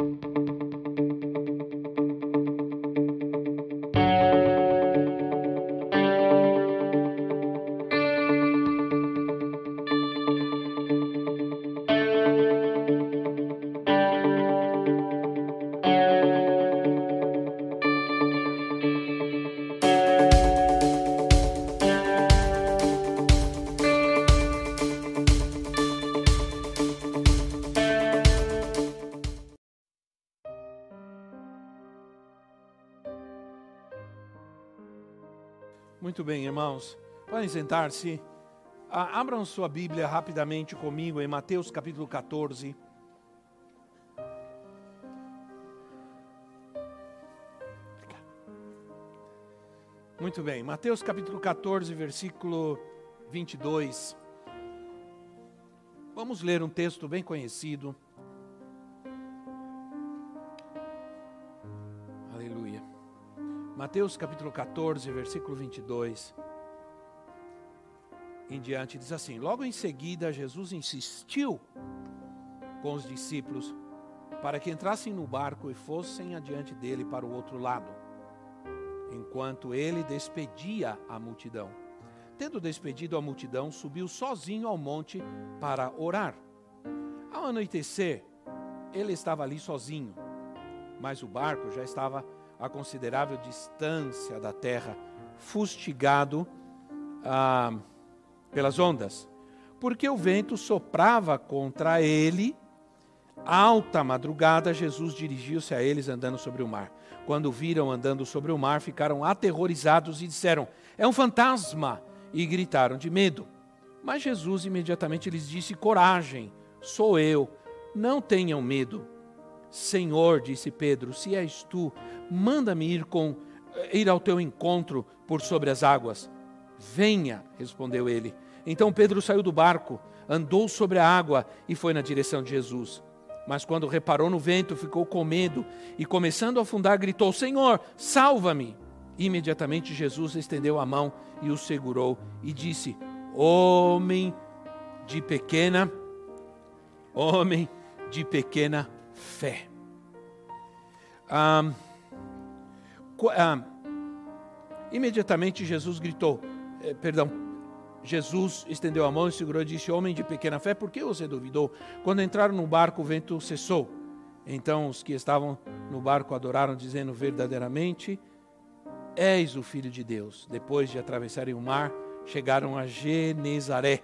Muito bem, irmãos. Podem sentar-se. Abram sua Bíblia rapidamente comigo em Mateus capítulo 14. Muito bem, Mateus capítulo 14, versículo 22. Vamos ler um texto bem conhecido. Mateus capítulo 14, versículo 22 em diante, diz assim: Logo em seguida, Jesus insistiu com os discípulos para que entrassem no barco e fossem adiante dele para o outro lado, enquanto ele despedia a multidão. Tendo despedido a multidão, subiu sozinho ao monte para orar. Ao anoitecer, ele estava ali sozinho, mas o barco já estava a considerável distância da terra, fustigado ah, pelas ondas, porque o vento soprava contra ele. Alta madrugada, Jesus dirigiu-se a eles andando sobre o mar. Quando viram andando sobre o mar, ficaram aterrorizados e disseram: É um fantasma! E gritaram de medo. Mas Jesus imediatamente lhes disse: Coragem, sou eu, não tenham medo. Senhor, disse Pedro, se és tu, manda-me ir com ir ao teu encontro por sobre as águas. Venha, respondeu ele. Então Pedro saiu do barco, andou sobre a água e foi na direção de Jesus. Mas quando reparou no vento, ficou com medo e, começando a afundar, gritou: Senhor, salva-me! Imediatamente Jesus estendeu a mão e o segurou e disse: Homem de pequena, homem de pequena fé. Imediatamente Jesus gritou, eh, perdão, Jesus estendeu a mão e segurou e disse: Homem de pequena fé, por que você duvidou? Quando entraram no barco, o vento cessou. Então os que estavam no barco adoraram, dizendo verdadeiramente: És o Filho de Deus. Depois de atravessarem o mar, chegaram a Genezaré.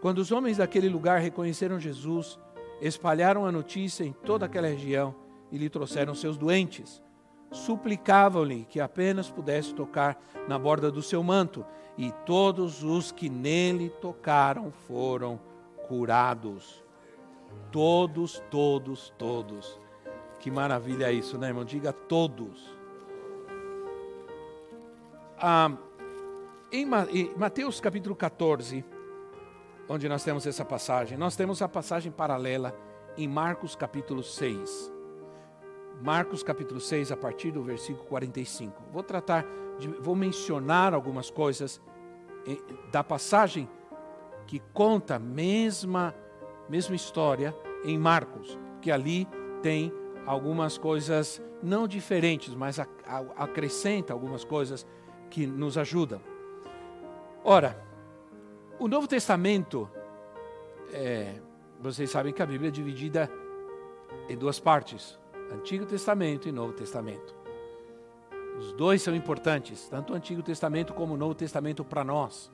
Quando os homens daquele lugar reconheceram Jesus, espalharam a notícia em toda aquela região e lhe trouxeram seus doentes. Suplicavam-lhe que apenas pudesse tocar na borda do seu manto, e todos os que nele tocaram foram curados. Todos, todos, todos. Que maravilha isso, né, irmão? Diga todos. Ah, em Mateus capítulo 14, onde nós temos essa passagem. Nós temos a passagem paralela em Marcos capítulo 6. Marcos capítulo 6, a partir do versículo 45. Vou tratar vou mencionar algumas coisas da passagem que conta a mesma, mesma história em Marcos, que ali tem algumas coisas não diferentes, mas acrescenta algumas coisas que nos ajudam. Ora, o Novo Testamento, é, vocês sabem que a Bíblia é dividida em duas partes: Antigo Testamento e Novo Testamento. Os dois são importantes, tanto o Antigo Testamento como o Novo Testamento para nós.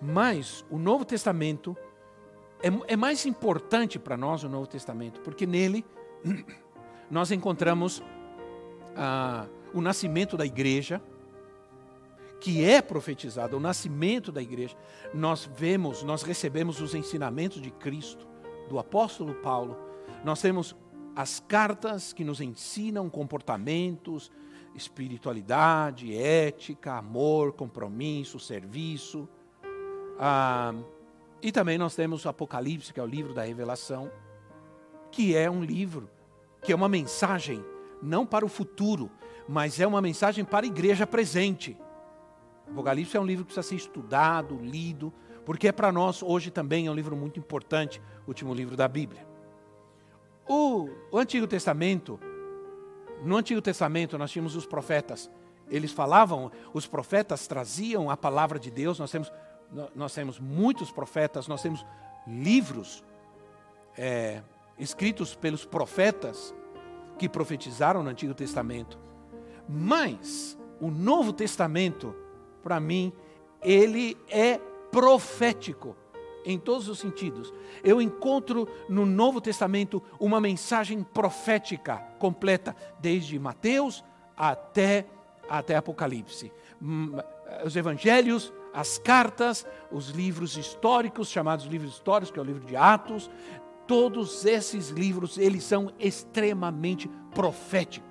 Mas o Novo Testamento é, é mais importante para nós, o Novo Testamento, porque nele nós encontramos ah, o nascimento da igreja, que é profetizado, o nascimento da igreja, nós vemos, nós recebemos os ensinamentos de Cristo, do apóstolo Paulo, nós temos as cartas que nos ensinam comportamentos, espiritualidade, ética, amor, compromisso, serviço. Ah, e também nós temos o Apocalipse, que é o livro da revelação, que é um livro, que é uma mensagem, não para o futuro, mas é uma mensagem para a igreja presente. Apocalipse é um livro que precisa ser estudado, lido, porque é para nós hoje também é um livro muito importante, o último livro da Bíblia. O, o Antigo Testamento, no Antigo Testamento nós tínhamos os profetas. Eles falavam, os profetas traziam a palavra de Deus. Nós temos, nós temos muitos profetas, nós temos livros é, escritos pelos profetas que profetizaram no Antigo Testamento. Mas o Novo Testamento, para mim, ele é profético em todos os sentidos. Eu encontro no Novo Testamento uma mensagem profética completa, desde Mateus até, até Apocalipse. Hum, os evangelhos, as cartas, os livros históricos, chamados livros históricos, que é o livro de Atos, todos esses livros, eles são extremamente proféticos.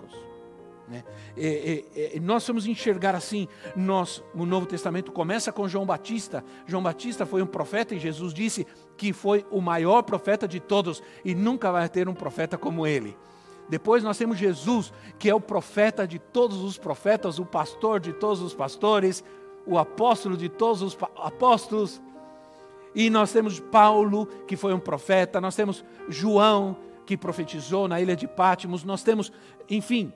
Né? E, e, e, nós vamos enxergar assim, nós, o Novo Testamento começa com João Batista. João Batista foi um profeta e Jesus disse que foi o maior profeta de todos e nunca vai ter um profeta como ele. Depois nós temos Jesus, que é o profeta de todos os profetas, o pastor de todos os pastores, o apóstolo de todos os apóstolos. E nós temos Paulo, que foi um profeta, nós temos João, que profetizou na ilha de Pátimos, nós temos, enfim,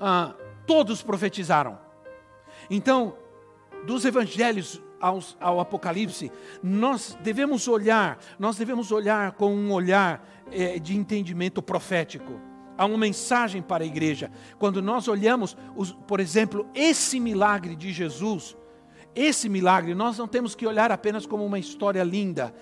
ah, todos profetizaram. Então, dos evangelhos aos, ao Apocalipse, nós devemos olhar, nós devemos olhar com um olhar eh, de entendimento profético. Há uma mensagem para a igreja. Quando nós olhamos, os, por exemplo, esse milagre de Jesus, esse milagre, nós não temos que olhar apenas como uma história linda,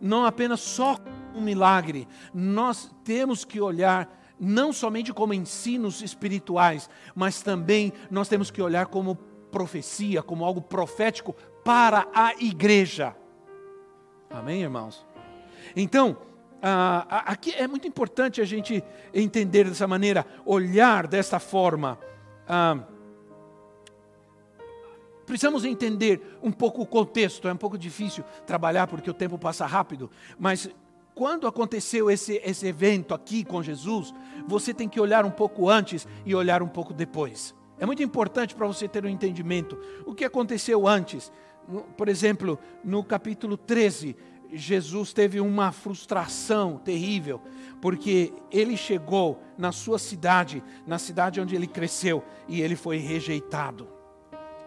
não apenas só um milagre, nós temos que olhar não somente como ensinos espirituais, mas também nós temos que olhar como profecia, como algo profético para a igreja. Amém, irmãos? Então, ah, aqui é muito importante a gente entender dessa maneira, olhar desta forma. Ah, precisamos entender um pouco o contexto, é um pouco difícil trabalhar porque o tempo passa rápido, mas quando aconteceu esse, esse evento aqui com Jesus, você tem que olhar um pouco antes e olhar um pouco depois. É muito importante para você ter um entendimento. O que aconteceu antes? Por exemplo, no capítulo 13, Jesus teve uma frustração terrível, porque ele chegou na sua cidade, na cidade onde ele cresceu, e ele foi rejeitado.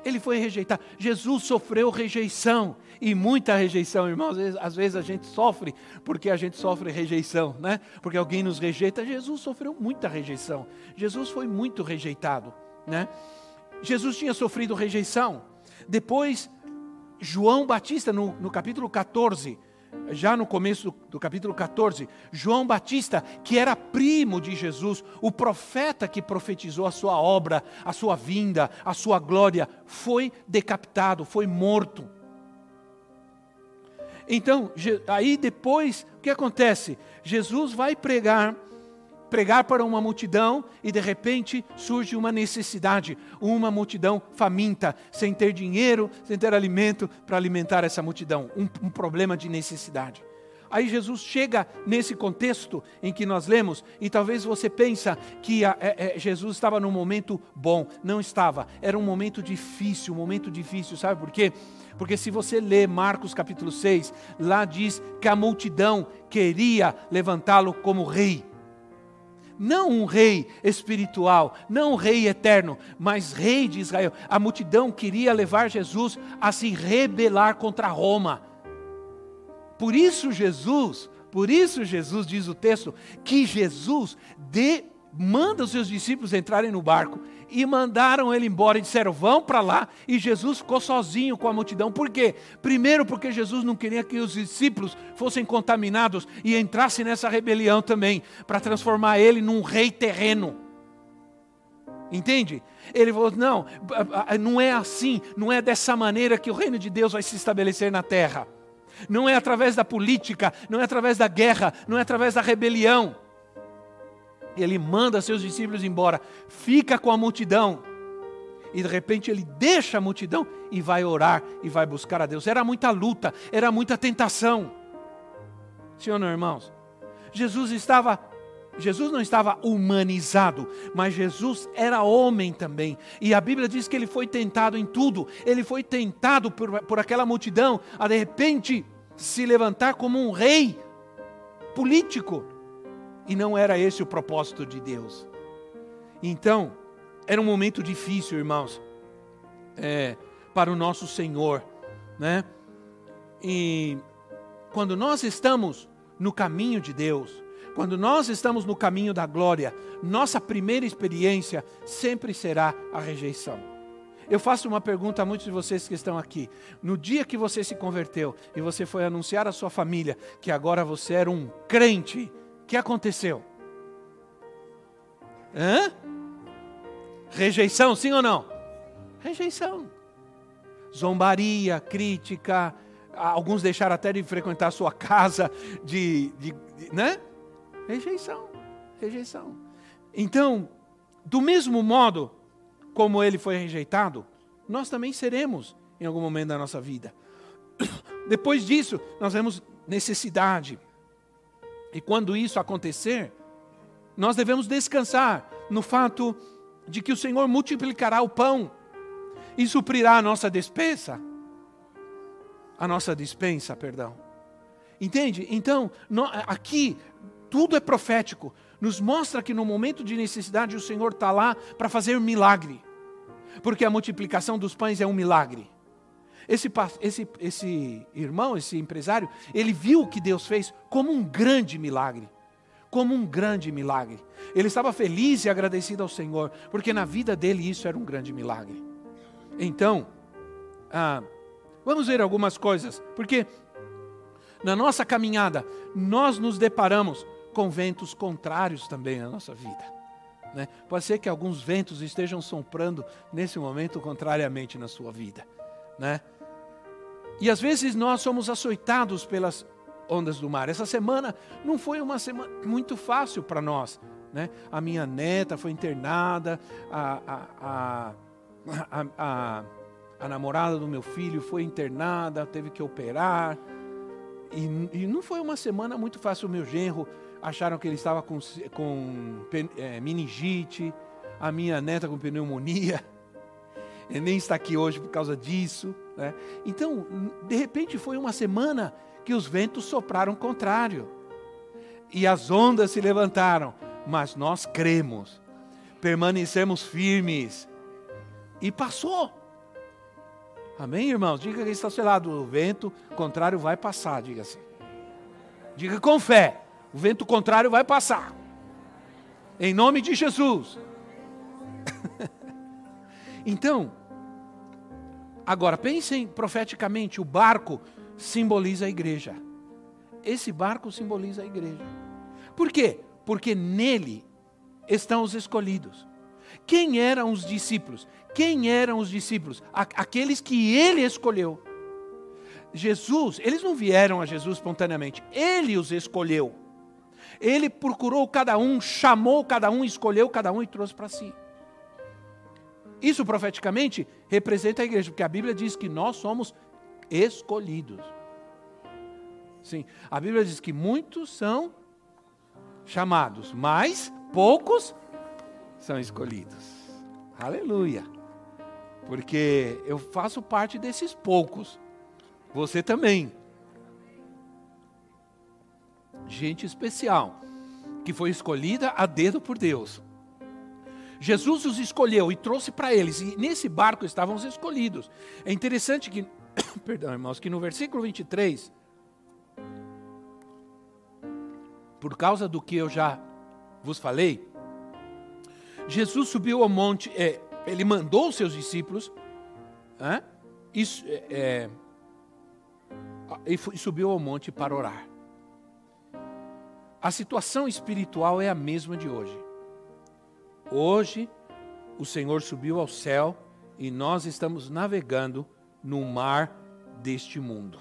Ele foi rejeitado. Jesus sofreu rejeição e muita rejeição, irmãos. Às vezes, a gente sofre porque a gente sofre rejeição, né? Porque alguém nos rejeita. Jesus sofreu muita rejeição. Jesus foi muito rejeitado, né? Jesus tinha sofrido rejeição. Depois, João Batista, no, no capítulo 14, já no começo do, capítulo 14, João Batista, que era primo de Jesus, o profeta que profetizou a sua obra, a sua vinda, a sua glória, foi decapitado, foi morto. Então, aí depois, o que acontece? Jesus vai pregar pregar para uma multidão e de repente surge uma necessidade, uma multidão faminta, sem ter dinheiro, sem ter alimento para alimentar essa multidão, um, um problema de necessidade. Aí Jesus chega nesse contexto em que nós lemos, e talvez você pensa que a, é, é, Jesus estava num momento bom. Não estava. Era um momento difícil, um momento difícil, sabe por quê? Porque se você lê Marcos capítulo 6, lá diz que a multidão queria levantá-lo como rei não um rei espiritual, não um rei eterno, mas rei de Israel. A multidão queria levar Jesus a se rebelar contra Roma. Por isso Jesus, por isso Jesus diz o texto que Jesus de, manda os seus discípulos entrarem no barco e mandaram ele embora e disseram: vão para lá. E Jesus ficou sozinho com a multidão. Por quê? Primeiro, porque Jesus não queria que os discípulos fossem contaminados e entrassem nessa rebelião também, para transformar ele num rei terreno. Entende? Ele falou: não, não é assim, não é dessa maneira que o reino de Deus vai se estabelecer na terra. Não é através da política, não é através da guerra, não é através da rebelião ele manda seus discípulos embora, fica com a multidão. E de repente ele deixa a multidão e vai orar e vai buscar a Deus. Era muita luta, era muita tentação. Não, irmãos? Jesus estava Jesus não estava humanizado, mas Jesus era homem também. E a Bíblia diz que ele foi tentado em tudo. Ele foi tentado por, por aquela multidão a de repente se levantar como um rei político E não era esse o propósito de Deus. Então, era um momento difícil, irmãos, é, para o nosso Senhor, né? E quando nós estamos no caminho de Deus, quando nós estamos no caminho da glória, nossa primeira experiência sempre será a rejeição. Eu faço uma pergunta a muitos de vocês que estão aqui. No dia que você se converteu e você foi anunciar à sua família que agora você era um crente, que aconteceu? Hã? Rejeição, sim ou não? Rejeição. Zombaria, crítica, alguns deixaram até de frequentar a sua casa, de, de, de né? Rejeição, rejeição. Então, do mesmo modo como ele foi rejeitado, nós também seremos em algum momento da nossa vida. Depois disso, nós vemos necessidade. E quando isso acontecer, nós devemos descansar no fato de que o Senhor multiplicará o pão e suprirá a nossa despesa. A nossa dispensa, perdão. Entende? Então, aqui tudo é profético. Nos mostra que no momento de necessidade o Senhor está lá para fazer um milagre. Porque a multiplicação dos pães é um milagre. Esse, esse, esse irmão, esse empresário, ele viu o que Deus fez como um grande milagre. Como um grande milagre. Ele estava feliz e agradecido ao Senhor, porque na vida dele isso era um grande milagre. Então, ah, vamos ver algumas coisas, porque na nossa caminhada nós nos deparamos com ventos contrários também na nossa vida. Né? Pode ser que alguns ventos estejam soprando nesse momento contrariamente na sua vida. Né? E às vezes nós somos açoitados pelas ondas do mar. Essa semana não foi uma semana muito fácil para nós. Né? A minha neta foi internada, a, a, a, a, namorada do meu filho foi internada, teve que operar. E, e, não foi uma semana muito fácil. O meu genro acharam que ele estava com, com é, meningite, a minha neta com pneumonia. Ele nem está aqui hoje por causa disso. Né? Então, de repente, foi uma semana que os ventos sopraram contrário e as ondas se levantaram, mas nós cremos, permanecemos firmes e passou. Amém, irmãos? Diga que está selado, o vento contrário vai passar, diga assim. Diga com fé. O vento contrário vai passar. Em nome de Jesus. então, agora pensem profeticamente: o barco simboliza a igreja. Esse barco simboliza a igreja. Por quê? Porque nele estão os escolhidos. Quem eram os discípulos? Quem eram os discípulos? Aqueles que ele escolheu. Jesus, eles não vieram a Jesus espontaneamente, ele os escolheu. Ele procurou cada um, chamou cada um, escolheu cada um e trouxe para si. Isso profeticamente representa a igreja, porque a Bíblia diz que nós somos escolhidos. Sim, a Bíblia diz que muitos são chamados, mas poucos são escolhidos. Aleluia. Porque eu faço parte desses poucos. Você também gente especial, que foi escolhida a dedo por Deus. Jesus os escolheu e trouxe para eles, e nesse barco estavam os escolhidos. É interessante que, perdão, irmãos, que no versículo 23, por causa do que eu já vos falei, Jesus subiu ao monte, é, ele mandou os seus discípulos, é, e, é, e subiu ao monte para orar. A situação espiritual é a mesma de hoje. Hoje, o Senhor subiu ao céu e nós estamos navegando no mar deste mundo.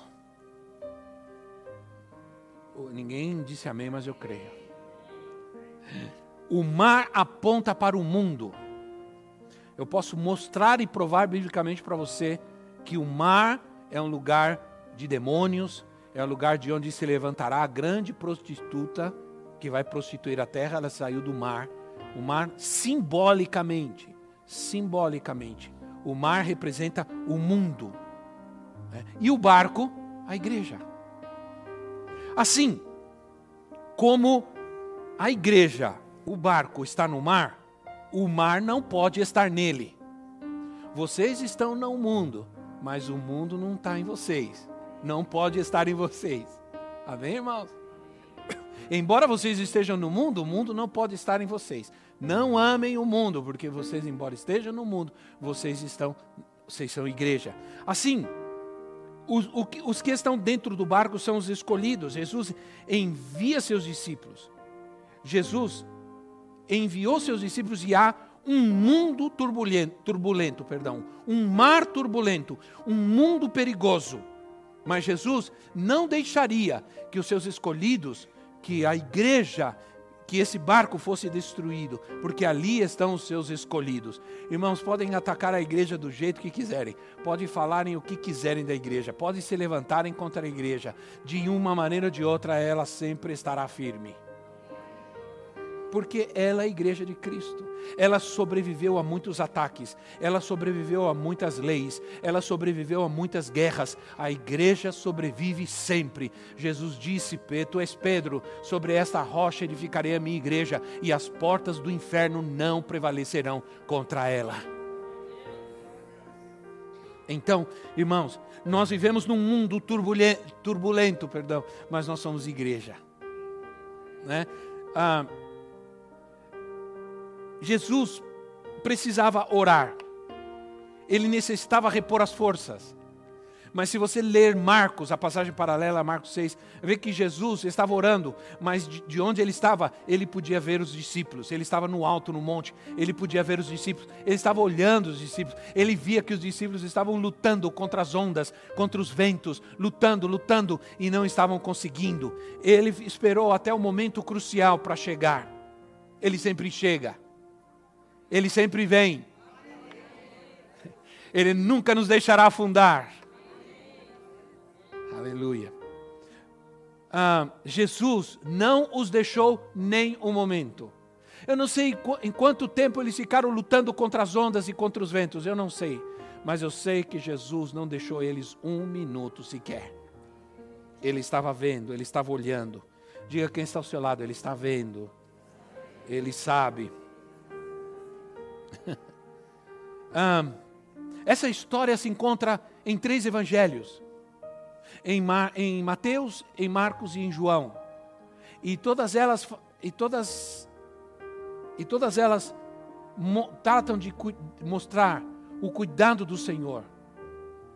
Ninguém disse amém, mas eu creio. O mar aponta para o mundo. Eu posso mostrar e provar biblicamente para você que o mar é um lugar de demônios, é o lugar de onde se levantará a grande prostituta que vai prostituir a terra, ela saiu do mar. O mar simbolicamente, simbolicamente, o mar representa o mundo. Né? E o barco, a igreja. Assim como a igreja, o barco está no mar, o mar não pode estar nele. Vocês estão no mundo, mas o mundo não está em vocês. Não pode estar em vocês. Amém, irmãos? Embora vocês estejam no mundo, o mundo não pode estar em vocês. Não amem o mundo, porque vocês, embora estejam no mundo, vocês estão, vocês são igreja. Assim, os, os que estão dentro do barco são os escolhidos. Jesus envia seus discípulos. Jesus enviou seus discípulos e há um mundo turbulento, turbulento, perdão, um mar turbulento, um mundo perigoso. Mas Jesus não deixaria que os seus escolhidos que a igreja, que esse barco fosse destruído, porque ali estão os seus escolhidos. Irmãos, podem atacar a igreja do jeito que quiserem, podem falarem o que quiserem da igreja, podem se levantarem contra a igreja, de uma maneira ou de outra ela sempre estará firme porque ela é a igreja de Cristo. Ela sobreviveu a muitos ataques, ela sobreviveu a muitas leis, ela sobreviveu a muitas guerras. A igreja sobrevive sempre. Jesus disse: Tu és Pedro, sobre esta rocha edificarei a minha igreja, e as portas do inferno não prevalecerão contra ela. Então, irmãos, nós vivemos num mundo turbulento, turbulento perdão, mas nós somos igreja. Né? Ah, Jesus precisava orar, ele necessitava repor as forças. Mas se você ler Marcos, a passagem paralela a Marcos 6, vê que Jesus estava orando, mas de onde ele estava, ele podia ver os discípulos. Ele estava no alto, no monte, ele podia ver os discípulos. Ele estava olhando os discípulos. Ele via que os discípulos estavam lutando contra as ondas, contra os ventos, lutando, lutando e não estavam conseguindo. Ele esperou até o momento crucial para chegar. Ele sempre chega. Ele sempre vem. Ele nunca nos deixará afundar. Aleluia. Ah, Jesus não os deixou nem um momento. Eu não sei em quanto tempo eles ficaram lutando contra as ondas e contra os ventos, eu não sei. Mas eu sei que Jesus não deixou eles um minuto sequer. Ele estava vendo, ele estava olhando. Diga quem está ao seu lado, ele está vendo. Ele sabe. Essa história se encontra em três evangelhos: em, Mar, em Mateus, em Marcos e em João. E todas elas, e todas, e todas elas tratam de mostrar o cuidado do Senhor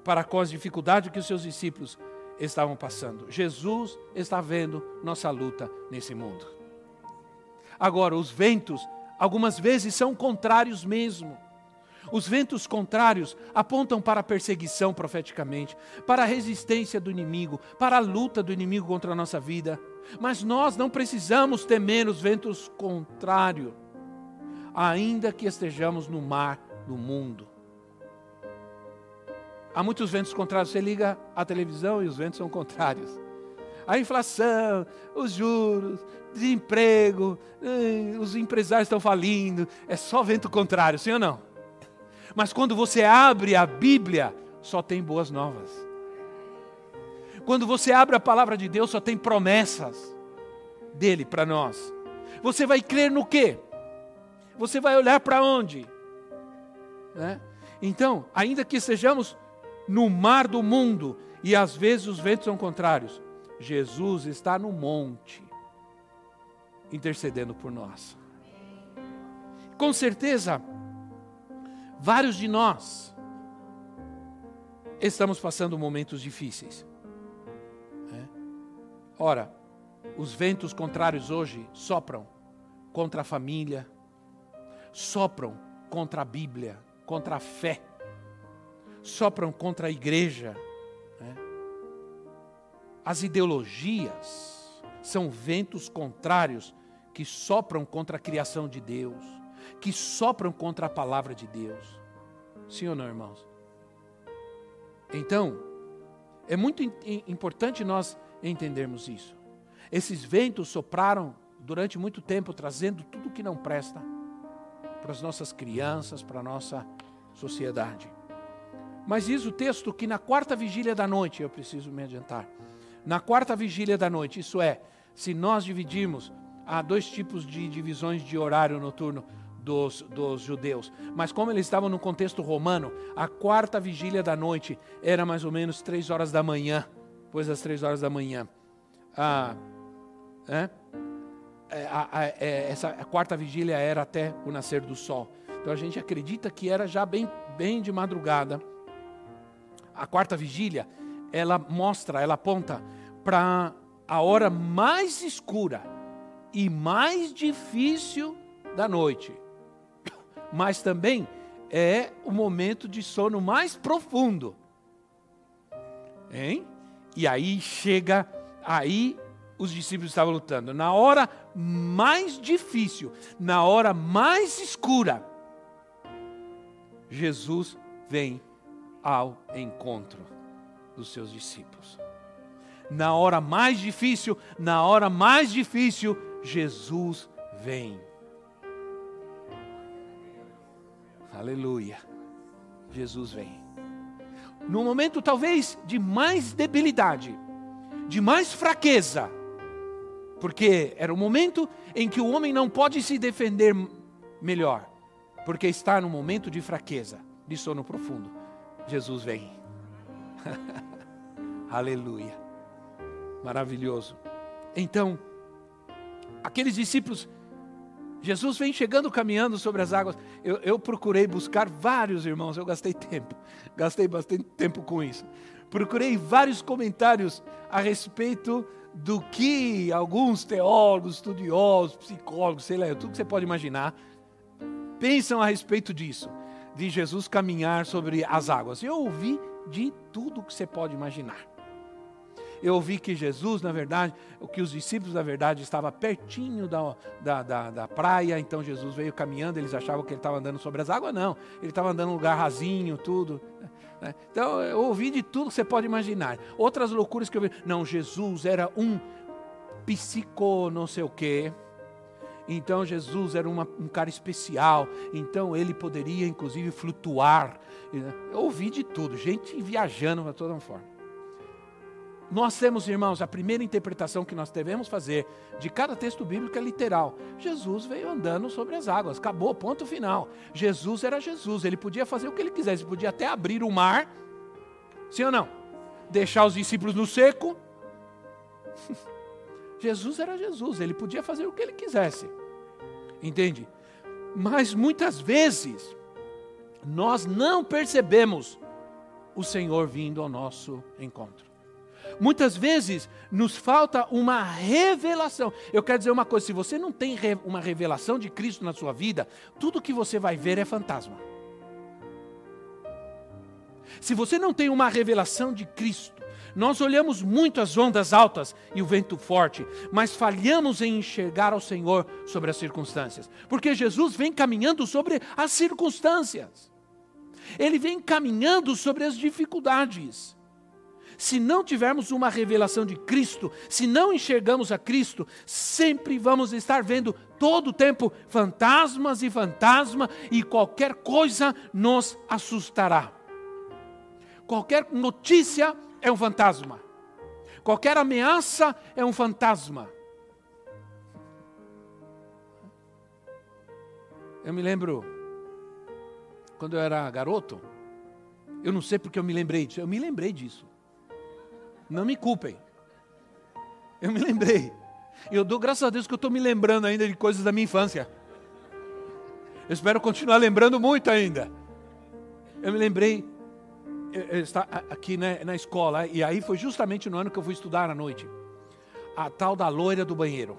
para com as dificuldades que os seus discípulos estavam passando. Jesus está vendo nossa luta nesse mundo. Agora, os ventos algumas vezes são contrários mesmo. Os ventos contrários apontam para a perseguição profeticamente, para a resistência do inimigo, para a luta do inimigo contra a nossa vida. Mas nós não precisamos temer os ventos contrários, ainda que estejamos no mar do mundo. Há muitos ventos contrários. Você liga a televisão e os ventos são contrários. A inflação, os juros, desemprego, eh, os empresários estão falindo. É só vento contrário, sim ou não? Mas quando você abre a Bíblia, só tem boas novas. Quando você abre a palavra de Deus, só tem promessas dele para nós. Você vai crer no quê? Você vai olhar para onde? Né? Então, ainda que estejamos no mar do mundo e às vezes os ventos são contrários, Jesus está no monte intercedendo por nós. Com certeza, Vários de nós estamos passando momentos difíceis. É? Ora, os ventos contrários hoje sopram contra a família, sopram contra a Bíblia, contra a fé, sopram contra a igreja. É? As ideologias são ventos contrários que sopram contra a criação de Deus que sopram contra a palavra de Deus. Sim ou não, irmãos? Então, é muito importante nós entendermos isso. Esses ventos sopraram durante muito tempo, trazendo tudo que não presta para as nossas crianças, para a nossa sociedade. Mas diz o texto que na quarta vigília da noite, eu preciso me adiantar, na quarta vigília da noite, isso é, se nós dividirmos há dois tipos de divisões de horário noturno dos, dos judeus. Mas como eles estavam no contexto romano, a quarta vigília da noite era mais ou menos três horas da manhã, depois das três horas da manhã. Ah, é? É, a, a, é, essa a quarta vigília era até o nascer do sol. Então a gente acredita que era já bem, bem de madrugada. A quarta vigília, ela mostra, ela aponta para a hora mais escura e mais difícil da noite. Mas também é o momento de sono mais profundo. Hein? E aí chega, aí os discípulos estavam lutando. Na hora mais difícil, na hora mais escura, Jesus vem ao encontro dos seus discípulos. Na hora mais difícil, na hora mais difícil, Jesus vem. Aleluia. Jesus vem. No momento talvez de mais debilidade, de mais fraqueza, porque era o momento em que o homem não pode se defender melhor, porque está no momento de fraqueza, de sono profundo. Jesus vem. Aleluia. Maravilhoso. Então, aqueles discípulos, Jesus vem chegando caminhando sobre as águas. Eu, eu procurei buscar vários irmãos, eu gastei tempo, gastei bastante tempo com isso. Procurei vários comentários a respeito do que alguns teólogos, estudiosos, psicólogos, sei lá, tudo que você pode imaginar, pensam a respeito disso, de Jesus caminhar sobre as águas. Eu ouvi de tudo que você pode imaginar. Eu ouvi que Jesus, na verdade, o que os discípulos, na verdade, estava pertinho da, da, da, da praia, então Jesus veio caminhando, eles achavam que ele estava andando sobre as águas, não, ele estava andando num lugar rasinho, tudo. Né? Então, eu ouvi de tudo que você pode imaginar. Outras loucuras que eu vi. Não, Jesus era um psico não sei o quê. Então, Jesus era uma, um cara especial. Então, ele poderia, inclusive, flutuar. Eu ouvi de tudo. Gente viajando para toda forma. Nós temos, irmãos, a primeira interpretação que nós devemos fazer de cada texto bíblico é literal. Jesus veio andando sobre as águas, acabou, ponto final. Jesus era Jesus, ele podia fazer o que ele quisesse, ele podia até abrir o mar, sim ou não? Deixar os discípulos no seco. Jesus era Jesus, ele podia fazer o que ele quisesse, entende? Mas muitas vezes, nós não percebemos o Senhor vindo ao nosso encontro. Muitas vezes nos falta uma revelação. Eu quero dizer uma coisa: se você não tem uma revelação de Cristo na sua vida, tudo que você vai ver é fantasma. Se você não tem uma revelação de Cristo, nós olhamos muito as ondas altas e o vento forte, mas falhamos em enxergar ao Senhor sobre as circunstâncias, porque Jesus vem caminhando sobre as circunstâncias, ele vem caminhando sobre as dificuldades se não tivermos uma revelação de Cristo, se não enxergamos a Cristo, sempre vamos estar vendo todo o tempo fantasmas e fantasma e qualquer coisa nos assustará. Qualquer notícia é um fantasma. Qualquer ameaça é um fantasma. Eu me lembro quando eu era garoto, eu não sei porque eu me lembrei disso, eu me lembrei disso. Não me culpem. Eu me lembrei. Eu dou graças a Deus que eu estou me lembrando ainda de coisas da minha infância. Eu espero continuar lembrando muito ainda. Eu me lembrei, está aqui né, na escola, e aí foi justamente no ano que eu fui estudar à noite. A tal da loira do banheiro.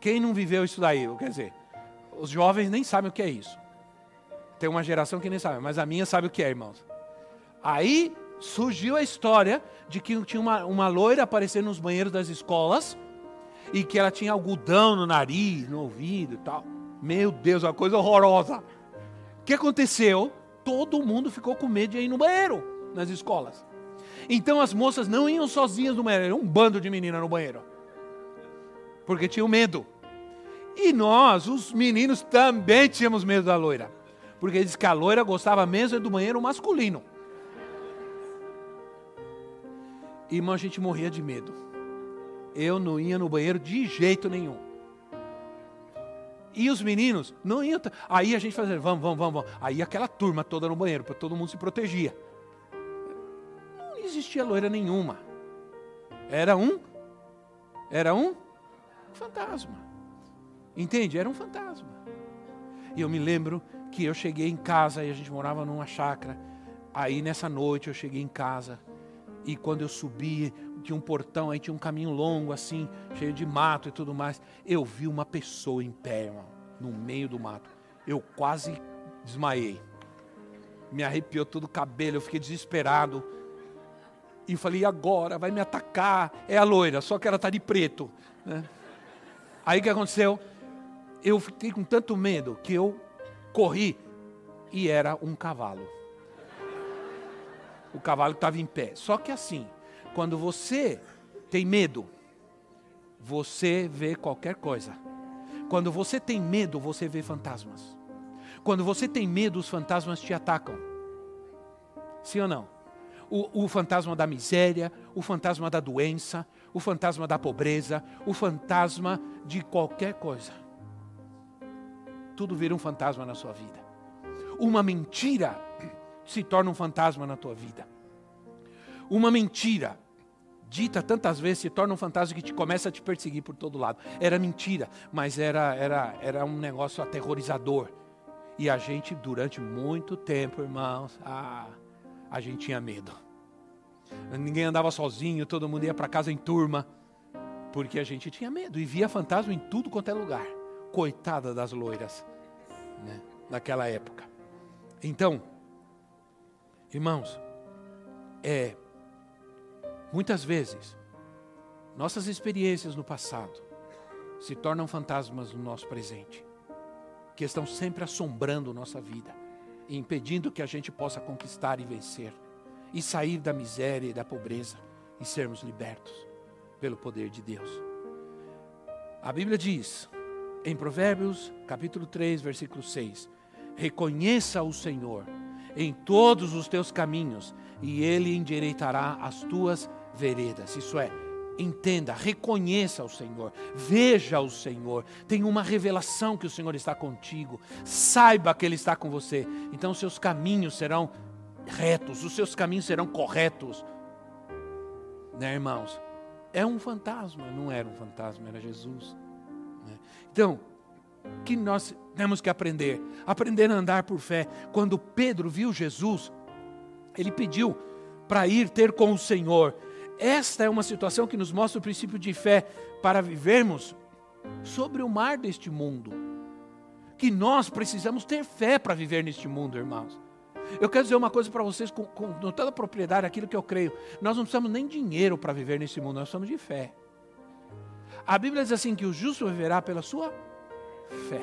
Quem não viveu isso daí? Quer dizer, os jovens nem sabem o que é isso. Tem uma geração que nem sabe, mas a minha sabe o que é, irmãos. Aí surgiu a história de que tinha uma, uma loira aparecendo nos banheiros das escolas e que ela tinha algodão no nariz, no ouvido e tal. Meu Deus, uma coisa horrorosa. O que aconteceu? Todo mundo ficou com medo de ir no banheiro nas escolas. Então as moças não iam sozinhas no banheiro, era um bando de meninas no banheiro. Porque tinham medo. E nós, os meninos, também tínhamos medo da loira. Porque diz que a loira gostava mesmo do banheiro masculino. Irmão, a gente morria de medo. eu não ia no banheiro de jeito nenhum. E os meninos não iam. Aí a gente fazia, vamos, vamos, vamos, vamos. Aí aquela turma toda no banheiro, para todo mundo se protegia. Não existia loira nenhuma. Era um, era um fantasma. Entende? Era um fantasma. E eu me lembro que eu cheguei em casa e a gente morava numa chácara. Aí nessa noite eu cheguei em casa e quando eu subi, tinha um portão, aí tinha um caminho longo assim, cheio de mato e tudo mais. Eu vi uma pessoa em pé, irmão, no meio do mato. Eu quase desmaiei. Me arrepiou todo o cabelo, eu fiquei desesperado. E falei, e agora? Vai me atacar. É a loira, só que ela está de preto. Né? Aí o que aconteceu? Eu fiquei com tanto medo que eu corri e era um cavalo. O cavalo estava em pé. Só que assim, quando você tem medo, você vê qualquer coisa. Quando você tem medo, você vê fantasmas. Quando você tem medo, os fantasmas te atacam. Sim ou não? O, o, fantasma da miséria, o fantasma da doença, o fantasma da pobreza, o fantasma de qualquer coisa. Tudo vira um fantasma na sua vida. Uma mentira se torna um fantasma na tua vida. Uma mentira dita tantas vezes se torna um fantasma que te começa a te perseguir por todo lado. Era mentira, mas era, era, era um negócio aterrorizador. E a gente, durante muito tempo, irmãos, ah, a gente tinha medo. Ninguém andava sozinho, todo mundo ia para casa em turma, porque a gente tinha medo e via fantasma em tudo quanto é lugar. Coitada das loiras, né, naquela época. Então, irmãos, é Muitas vezes, nossas experiências no passado se tornam fantasmas no nosso presente, que estão sempre assombrando nossa vida e impedindo que a gente possa conquistar e vencer, e sair da miséria e da pobreza e sermos libertos pelo poder de Deus. A Bíblia diz, em Provérbios, capítulo 3, versículo 6: Reconheça o Senhor em todos os teus caminhos, e ele endireitará as tuas veredas. Isso é, entenda, reconheça o Senhor, veja o Senhor, tenha uma revelação que o Senhor está contigo, saiba que Ele está com você. Então seus caminhos serão retos, os seus caminhos serão corretos. Né, irmãos? É um fantasma, não era um fantasma, era Jesus. Né? Então, que nós temos que aprender? Aprender a andar por fé. Quando Pedro viu Jesus, ele pediu para ir ter com o Senhor. Esta é uma situação que nos mostra o princípio de fé para vivermos sobre o mar deste mundo. Que nós precisamos ter fé para viver neste mundo, irmãos. Eu quero dizer uma coisa para vocês com, com, com toda a propriedade, aquilo que eu creio. Nós não precisamos nem dinheiro para viver nesse mundo, nós precisamos de fé. A Bíblia diz assim: que o justo viverá pela sua fé.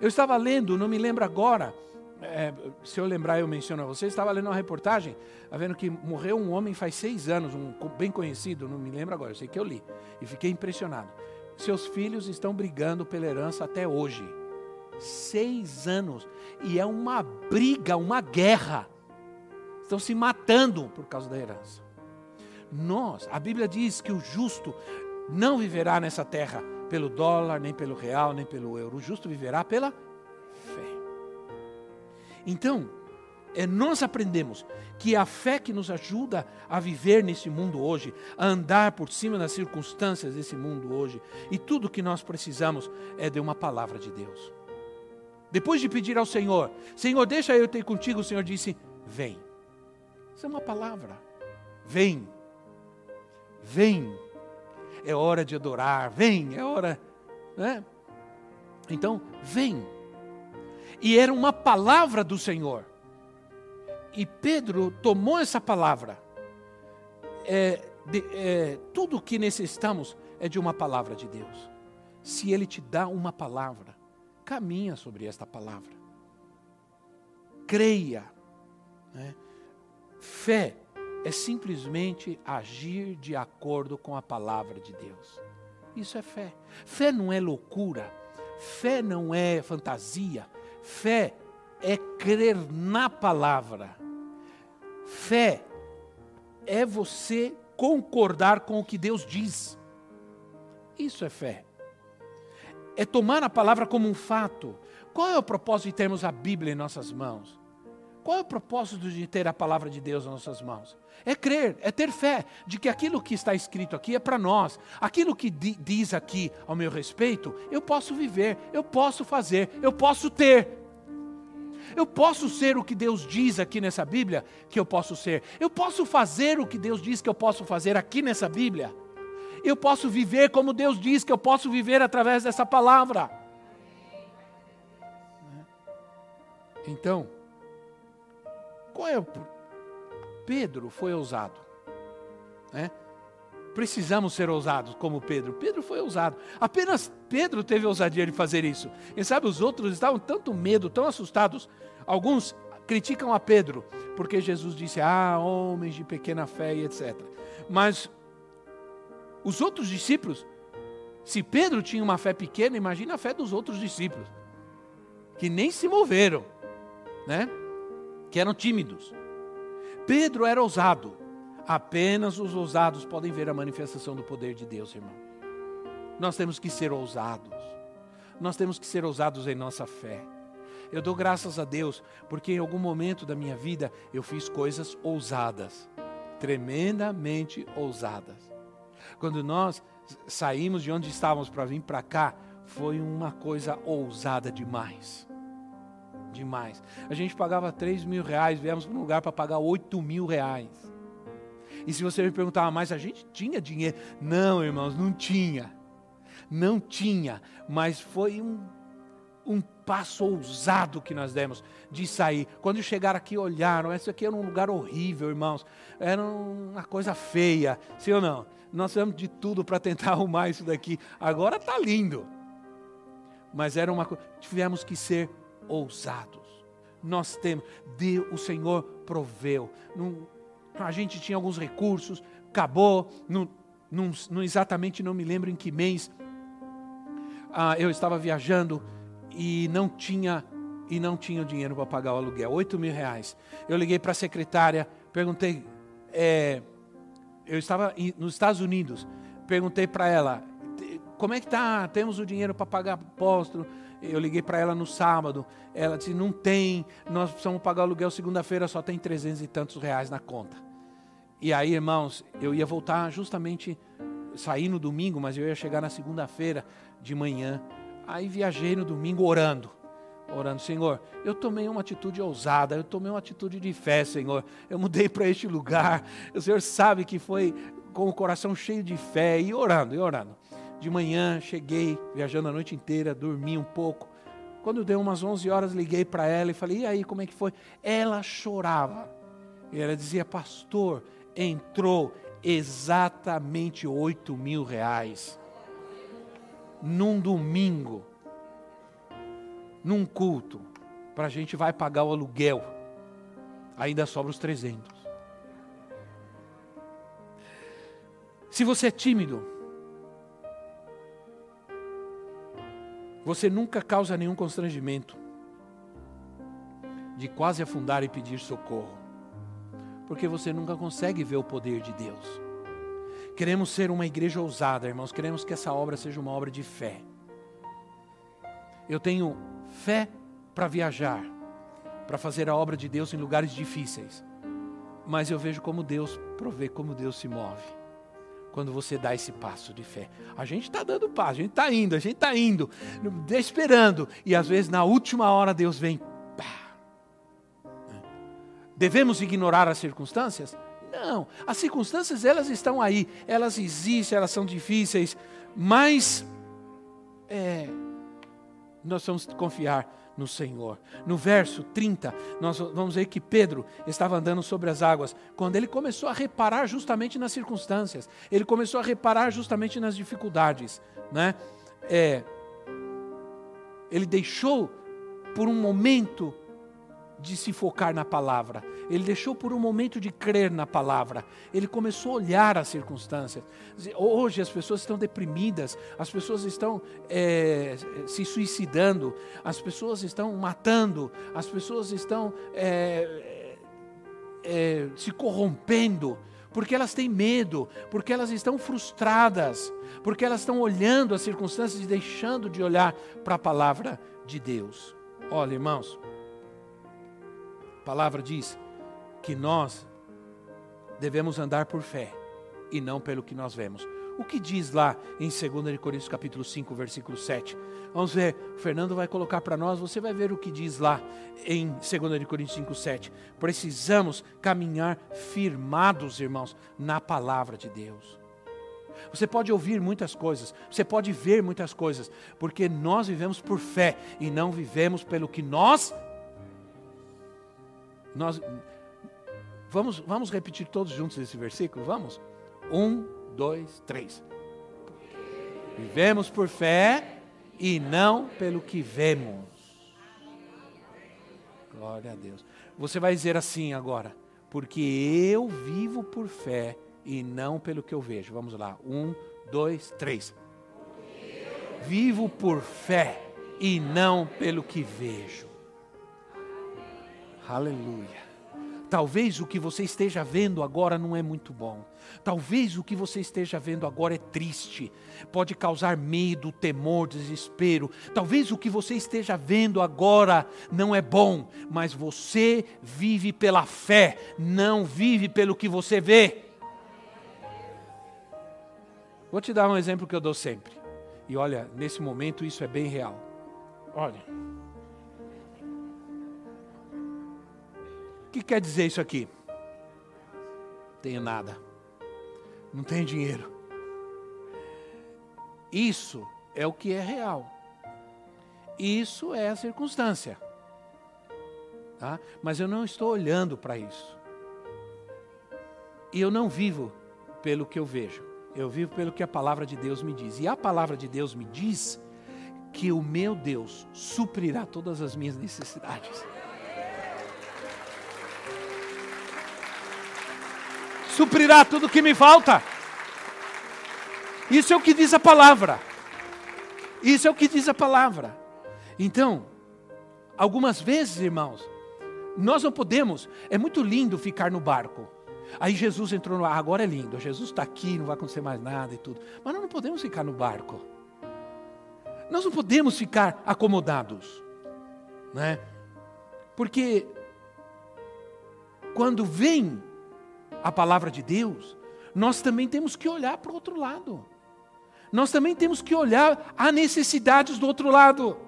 Eu estava lendo, não me lembro agora, é, se eu lembrar, eu menciono a você. Estava lendo uma reportagem, tá vendo que morreu um homem faz seis anos, um bem conhecido, não me lembro agora, eu sei que eu li, e fiquei impressionado. Seus filhos estão brigando pela herança até hoje. Seis anos. E é uma briga, uma guerra. Estão se matando por causa da herança. Nós, a Bíblia diz que o justo não viverá nessa terra pelo dólar, nem pelo real, nem pelo euro. O justo viverá pela então, é, nós aprendemos que a fé que nos ajuda a viver nesse mundo hoje, a andar por cima das circunstâncias desse mundo hoje, e tudo que nós precisamos é de uma palavra de Deus. Depois de pedir ao Senhor, Senhor, deixa eu ter contigo, o Senhor disse: Vem. Isso é uma palavra. Vem. Vem. É hora de adorar. Vem. É hora. Né? Então, vem e era uma palavra do Senhor. E Pedro tomou essa palavra. É, de, é, tudo o que necessitamos é de uma palavra de Deus. Se Ele te dá uma palavra, caminha sobre esta palavra. Creia. Né? Fé é simplesmente agir de acordo com a palavra de Deus. Isso é fé. Fé não é loucura. Fé não é fantasia. Fé é crer na palavra. Fé é você concordar com o que Deus diz. Isso é fé. É tomar a palavra como um fato. Qual é o propósito de termos a Bíblia em nossas mãos? Qual é o propósito de ter a palavra de Deus em nossas mãos? É crer, é ter fé de que aquilo que está escrito aqui é para nós. Aquilo que di diz aqui ao meu respeito, eu posso viver, eu posso fazer, eu posso ter. Eu posso ser o que Deus diz aqui nessa Bíblia que eu posso ser. Eu posso fazer o que Deus diz que eu posso fazer aqui nessa Bíblia. Eu posso viver como Deus diz que eu posso viver através dessa palavra. Então, qual é o. Pedro foi ousado. Né? Precisamos ser ousados como Pedro. Pedro foi ousado. Apenas Pedro teve ousadia de fazer isso. E sabe, os outros estavam tanto medo, tão assustados. Alguns criticam a Pedro, porque Jesus disse: Ah, homens de pequena fé e etc. Mas os outros discípulos, se Pedro tinha uma fé pequena, imagina a fé dos outros discípulos, que nem se moveram, né? que eram tímidos. Pedro era ousado. Apenas os ousados podem ver a manifestação do poder de Deus, irmão. Nós temos que ser ousados. Nós temos que ser ousados em nossa fé. Eu dou graças a Deus, porque em algum momento da minha vida eu fiz coisas ousadas, tremendamente ousadas. Quando nós saímos de onde estávamos para vir para cá, foi uma coisa ousada demais demais. A gente pagava 3 mil reais, viemos para um lugar para pagar 8 mil reais. E se você me perguntava mais, a gente tinha dinheiro? Não, irmãos, não tinha. Não tinha, mas foi um, um passo ousado que nós demos de sair. Quando chegaram aqui, olharam, isso aqui era um lugar horrível, irmãos. Era uma coisa feia, sim ou não? Nós fizemos de tudo para tentar arrumar isso daqui. Agora está lindo. Mas era uma coisa. Tivemos que ser ousados. Nós temos, Deus, o Senhor proveu. Não, a gente tinha alguns recursos, acabou, não, não, não, exatamente não me lembro em que mês. Ah, eu estava viajando e não tinha e não tinha dinheiro para pagar o aluguel, oito mil reais. Eu liguei para a secretária, perguntei, é, eu estava nos Estados Unidos, perguntei para ela, como é que tá? Temos o dinheiro para pagar apóstolo? Eu liguei para ela no sábado. Ela disse: não tem, nós precisamos pagar o aluguel segunda-feira, só tem trezentos e tantos reais na conta. E aí, irmãos, eu ia voltar justamente, sair no domingo, mas eu ia chegar na segunda-feira de manhã. Aí viajei no domingo orando. Orando, Senhor, eu tomei uma atitude ousada, eu tomei uma atitude de fé, Senhor. Eu mudei para este lugar. O Senhor sabe que foi com o coração cheio de fé e orando, e orando. De manhã cheguei, viajando a noite inteira, dormi um pouco. Quando deu umas 11 horas, liguei para ela e falei: "E aí, como é que foi?" Ela chorava. E ela dizia: "Pastor, entrou exatamente 8 mil reais num domingo, num culto, para a gente vai pagar o aluguel. Ainda sobra os 300. Se você é tímido, Você nunca causa nenhum constrangimento de quase afundar e pedir socorro, porque você nunca consegue ver o poder de Deus. Queremos ser uma igreja ousada, irmãos, queremos que essa obra seja uma obra de fé. Eu tenho fé para viajar, para fazer a obra de Deus em lugares difíceis, mas eu vejo como Deus provê, como Deus se move quando você dá esse passo de fé. A gente está dando passo, a gente está indo, a gente está indo, esperando, e às vezes na última hora Deus vem. Pá. Devemos ignorar as circunstâncias? Não, as circunstâncias elas estão aí, elas existem, elas são difíceis, mas é, nós vamos confiar no Senhor. No verso 30, nós vamos ver que Pedro estava andando sobre as águas, quando ele começou a reparar justamente nas circunstâncias, ele começou a reparar justamente nas dificuldades. Né? É, ele deixou por um momento de se focar na palavra. Ele deixou por um momento de crer na palavra. Ele começou a olhar as circunstâncias. Hoje as pessoas estão deprimidas, as pessoas estão é, se suicidando, as pessoas estão matando, as pessoas estão é, é, se corrompendo porque elas têm medo, porque elas estão frustradas, porque elas estão olhando as circunstâncias e deixando de olhar para a palavra de Deus. Olha, irmãos, a palavra diz que nós devemos andar por fé e não pelo que nós vemos. O que diz lá em 2 Coríntios capítulo 5, versículo 7? Vamos ver, o Fernando vai colocar para nós, você vai ver o que diz lá em 2 Coríntios 5, 7. Precisamos caminhar firmados, irmãos, na palavra de Deus. Você pode ouvir muitas coisas, você pode ver muitas coisas, porque nós vivemos por fé e não vivemos pelo que nós nós vamos vamos repetir todos juntos esse versículo, vamos? Um, dois, três. Vivemos por fé e não pelo que vemos. Glória a Deus. Você vai dizer assim agora, porque eu vivo por fé e não pelo que eu vejo. Vamos lá. Um, dois, três. Vivo por fé e não pelo que vejo. Aleluia. Talvez o que você esteja vendo agora não é muito bom. Talvez o que você esteja vendo agora é triste, pode causar medo, temor, desespero. Talvez o que você esteja vendo agora não é bom, mas você vive pela fé, não vive pelo que você vê. Vou te dar um exemplo que eu dou sempre. E olha, nesse momento isso é bem real. Olha. Que quer dizer isso aqui? Tenho nada não tem dinheiro. Isso é o que é real. Isso é a circunstância. Tá? Mas eu não estou olhando para isso. E eu não vivo pelo que eu vejo. Eu vivo pelo que a palavra de Deus me diz. E a palavra de Deus me diz que o meu Deus suprirá todas as minhas necessidades. Suprirá tudo que me falta. Isso é o que diz a palavra. Isso é o que diz a palavra. Então, algumas vezes, irmãos, nós não podemos. É muito lindo ficar no barco. Aí Jesus entrou no ar, agora é lindo. Jesus está aqui, não vai acontecer mais nada e tudo. Mas nós não podemos ficar no barco. Nós não podemos ficar acomodados, né? Porque quando vem a palavra de Deus, nós também temos que olhar para o outro lado. Nós também temos que olhar a necessidades do outro lado.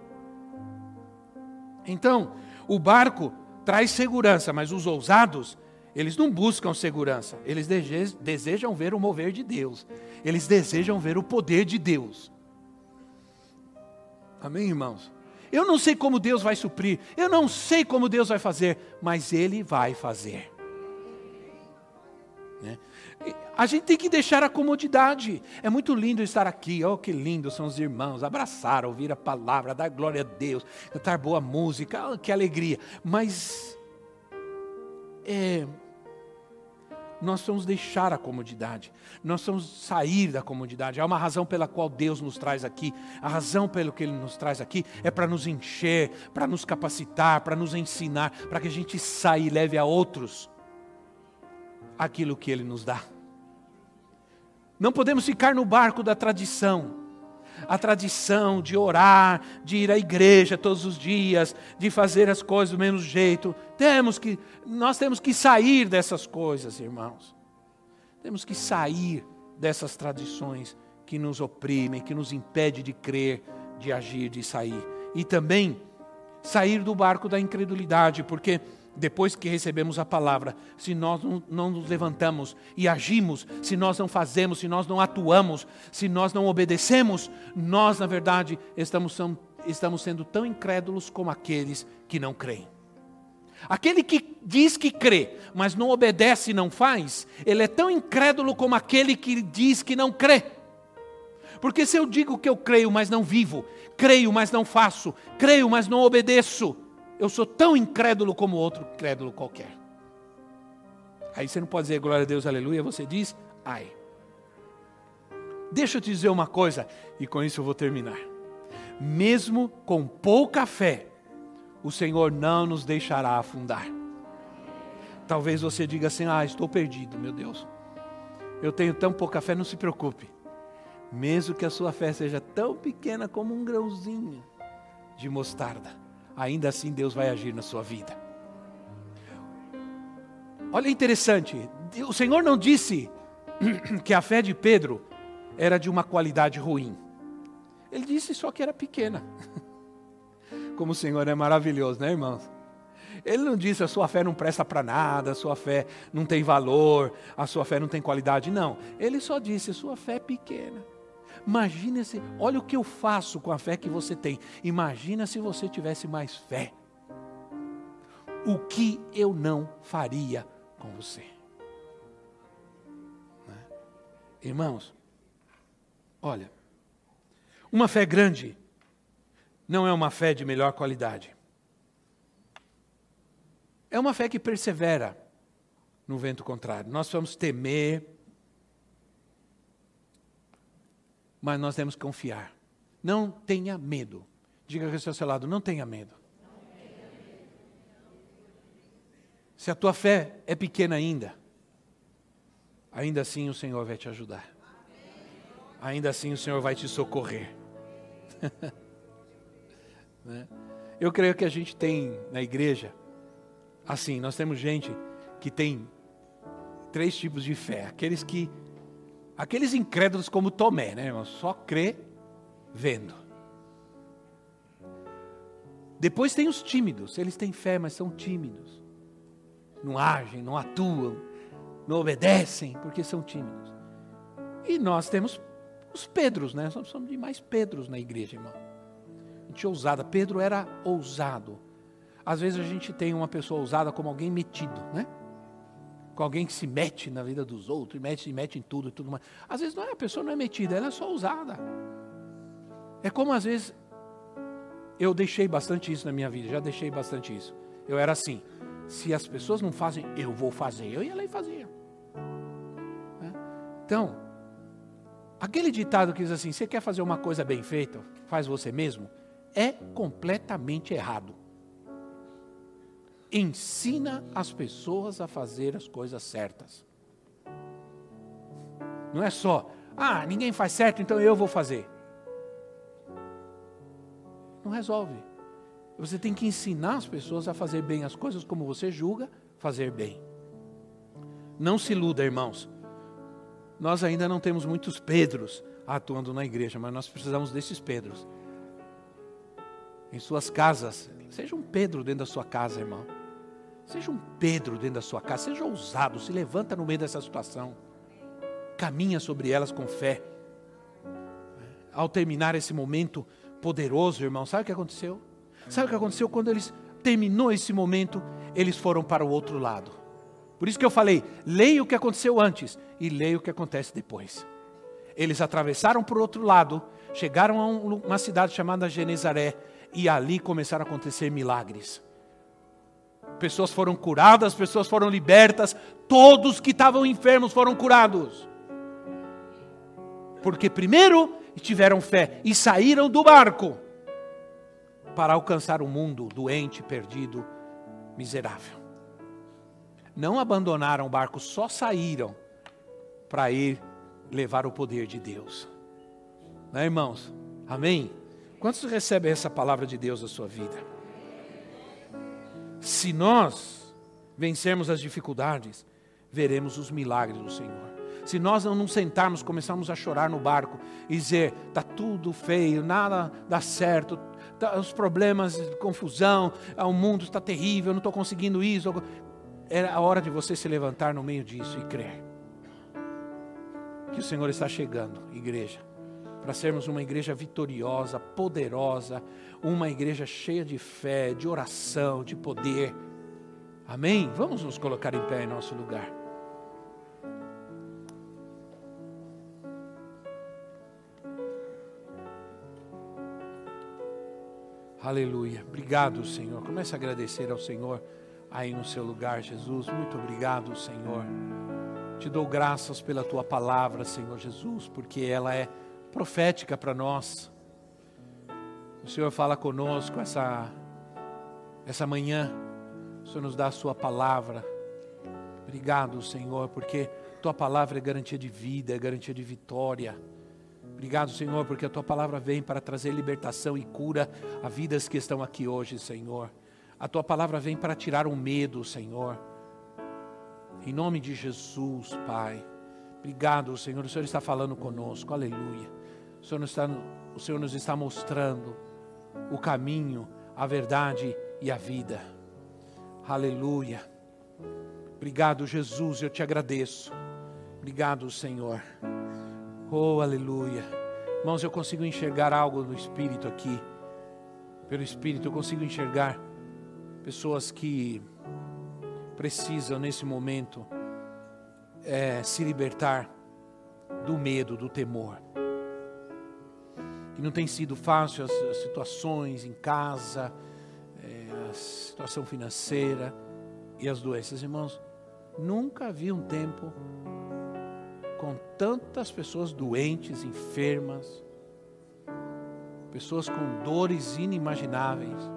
Então, o barco traz segurança, mas os ousados, eles não buscam segurança, eles desejam ver o mover de Deus, eles desejam ver o poder de Deus. Amém, irmãos? Eu não sei como Deus vai suprir, eu não sei como Deus vai fazer, mas Ele vai fazer. Né? A gente tem que deixar a comodidade. É muito lindo estar aqui. Oh, que lindo são os irmãos. Abraçar, ouvir a palavra, dar glória a Deus, cantar boa música. Oh, que alegria. Mas é, nós vamos deixar a comodidade. Nós vamos sair da comodidade. Há uma razão pela qual Deus nos traz aqui. A razão pelo que Ele nos traz aqui é para nos encher, para nos capacitar, para nos ensinar, para que a gente saia e leve a outros aquilo que Ele nos dá. Não podemos ficar no barco da tradição. A tradição de orar, de ir à igreja todos os dias, de fazer as coisas do mesmo jeito. Temos que, nós temos que sair dessas coisas, irmãos. Temos que sair dessas tradições que nos oprimem, que nos impede de crer, de agir, de sair. E também sair do barco da incredulidade, porque depois que recebemos a palavra, se nós não, nos levantamos e agimos, se nós não fazemos, se nós não atuamos, se nós não obedecemos, nós, na verdade, estamos, estamos sendo tão incrédulos como aqueles que não creem. Aquele que diz que crê, mas não obedece e não faz, ele é tão incrédulo como aquele que diz que não crê. Porque se eu digo que eu creio, mas não vivo, creio, mas não faço, creio, mas não obedeço, eu sou tão incrédulo como outro incrédulo qualquer. Aí você não pode dizer glória a Deus, aleluia, você diz, ai. Deixa eu te dizer uma coisa, e com isso eu vou terminar. Mesmo com pouca fé, o Senhor não nos deixará afundar. Talvez você diga assim: ah, estou perdido, meu Deus. eu tenho tão pouca fé, não se preocupe. Mesmo que a sua fé seja tão pequena como um grãozinho de mostarda, ainda assim Deus vai agir na sua vida. Olha interessante, o Senhor não disse que a fé de Pedro era de uma qualidade ruim. Ele disse só que era pequena. Como o Senhor é maravilhoso, né, irmãos? Ele não disse a sua fé não presta para nada, a sua fé não tem valor, a sua fé não tem qualidade, não. Ele só disse a sua fé é pequena. Imagina se, olha o que eu faço com a fé que você tem. Imagina se você tivesse mais fé. O que eu não faria com você? Né? Irmãos, olha, uma fé grande não é uma fé de melhor qualidade. É uma fé que persevera no vento contrário. Nós vamos temer, mas nós temos que confiar. Não tenha medo. Diga ao seu lado, não tenha medo. Se a tua fé é pequena ainda, ainda assim o Senhor vai te ajudar. Ainda assim o Senhor vai te socorrer. né? Eu creio que a gente tem na igreja, assim, nós temos gente que tem três tipos de fé. Aqueles que, aqueles incrédulos como Tomé, né, irmão? Só crê vendo. Depois tem os tímidos, eles têm fé, mas são tímidos. Não agem, não atuam, não obedecem, porque são tímidos. E nós temos os Pedros, né? Nós precisamos de mais Pedros na igreja, irmão. Gente ousada. Pedro era ousado. Às vezes a gente tem uma pessoa ousada como alguém metido, né? Com alguém que se mete na vida dos outros, mete, se mete em tudo e tudo mais. Às vezes não é, a pessoa não é metida, ela é só ousada. É como às vezes eu deixei bastante isso na minha vida, já deixei bastante isso. Eu era assim, se as pessoas não fazem, eu vou fazer. Eu ia lá e fazia. Né? Então, Aquele ditado que diz assim: você quer fazer uma coisa bem feita, faz você mesmo, é completamente errado. Ensina as pessoas a fazer as coisas certas. Não é só, ah, ninguém faz certo, então eu vou fazer. Não resolve. Você tem que ensinar as pessoas a fazer bem as coisas como você julga fazer bem. Não se iluda, irmãos. Nós ainda não temos muitos Pedros atuando na igreja, mas nós precisamos desses Pedros. Em suas casas, seja um Pedro dentro da sua casa, irmão. Seja um Pedro dentro da sua casa, seja ousado, se levanta no meio dessa situação. Caminha sobre elas com fé. Ao terminar esse momento poderoso, irmão, sabe o que aconteceu? Sabe o que aconteceu quando eles terminou esse momento, eles foram para o outro lado. Por isso que eu falei, leia o que aconteceu antes e leia o que acontece depois. Eles atravessaram para o outro lado, chegaram a uma cidade chamada Genezaré e ali começaram a acontecer milagres. Pessoas foram curadas, pessoas foram libertas, todos que estavam enfermos foram curados. Porque primeiro tiveram fé e saíram do barco para alcançar o mundo doente, perdido, miserável não abandonaram o barco, só saíram para ir levar o poder de Deus. Né, irmãos? Amém? Quantos recebem essa palavra de Deus na sua vida? Se nós vencermos as dificuldades, veremos os milagres do Senhor. Se nós não nos sentarmos, começarmos a chorar no barco e dizer: está tudo feio, nada dá certo, tá, os problemas, confusão, o mundo está terrível, eu não estou conseguindo isso. É a hora de você se levantar no meio disso e crer que o Senhor está chegando, igreja, para sermos uma igreja vitoriosa, poderosa, uma igreja cheia de fé, de oração, de poder. Amém? Vamos nos colocar em pé em nosso lugar. Aleluia. Obrigado, Senhor. Comece a agradecer ao Senhor aí no seu lugar, Jesus. Muito obrigado, Senhor. Te dou graças pela tua palavra, Senhor Jesus, porque ela é profética para nós. O Senhor fala conosco essa, essa manhã. O Senhor nos dá a sua palavra. Obrigado, Senhor, porque tua palavra é garantia de vida, é garantia de vitória. Obrigado, Senhor, porque a tua palavra vem para trazer libertação e cura a vidas que estão aqui hoje, Senhor. A tua palavra vem para tirar o medo, Senhor. Em nome de Jesus, Pai. Obrigado, Senhor. O Senhor está falando conosco. Aleluia. O Senhor, está, o Senhor nos está mostrando o caminho, a verdade e a vida. Aleluia. Obrigado, Jesus. Eu te agradeço. Obrigado, Senhor. Oh, aleluia. Irmãos, eu consigo enxergar algo no Espírito aqui. Pelo Espírito, eu consigo enxergar pessoas que precisam, nesse momento, é, se libertar do medo, do temor. Que não tem sido fácil as, as situações em casa, é, a situação financeira e as doenças. Irmãos, nunca vi um tempo com tantas pessoas doentes, enfermas, pessoas com dores inimagináveis.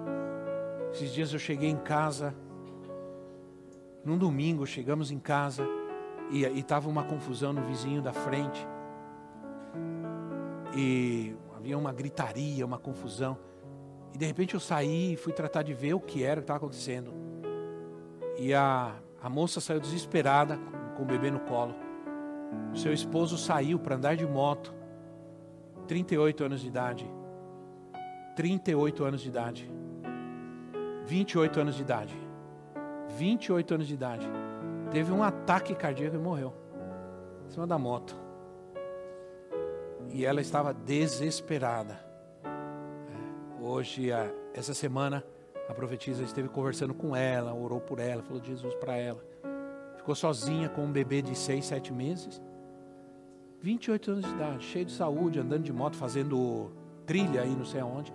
Esses dias eu cheguei em casa, num domingo, chegamos em casa e estava uma confusão no vizinho da frente. E havia uma gritaria, uma confusão. E de repente eu saí e fui tratar de ver o que era, o que estava acontecendo. E a, a moça saiu desesperada, com o bebê no colo. O seu esposo saiu para andar de moto, 38 anos de idade. 38 anos de idade. 28 anos de idade. 28 anos de idade. Teve um ataque cardíaco e morreu. Em cima da moto. E ela estava desesperada. É, hoje, essa semana, a profetisa esteve conversando com ela, orou por ela, falou de Jesus para ela. Ficou sozinha com um bebê de 6, 7 meses. 28 anos de idade, cheio de saúde, andando de moto, fazendo trilha aí não sei aonde.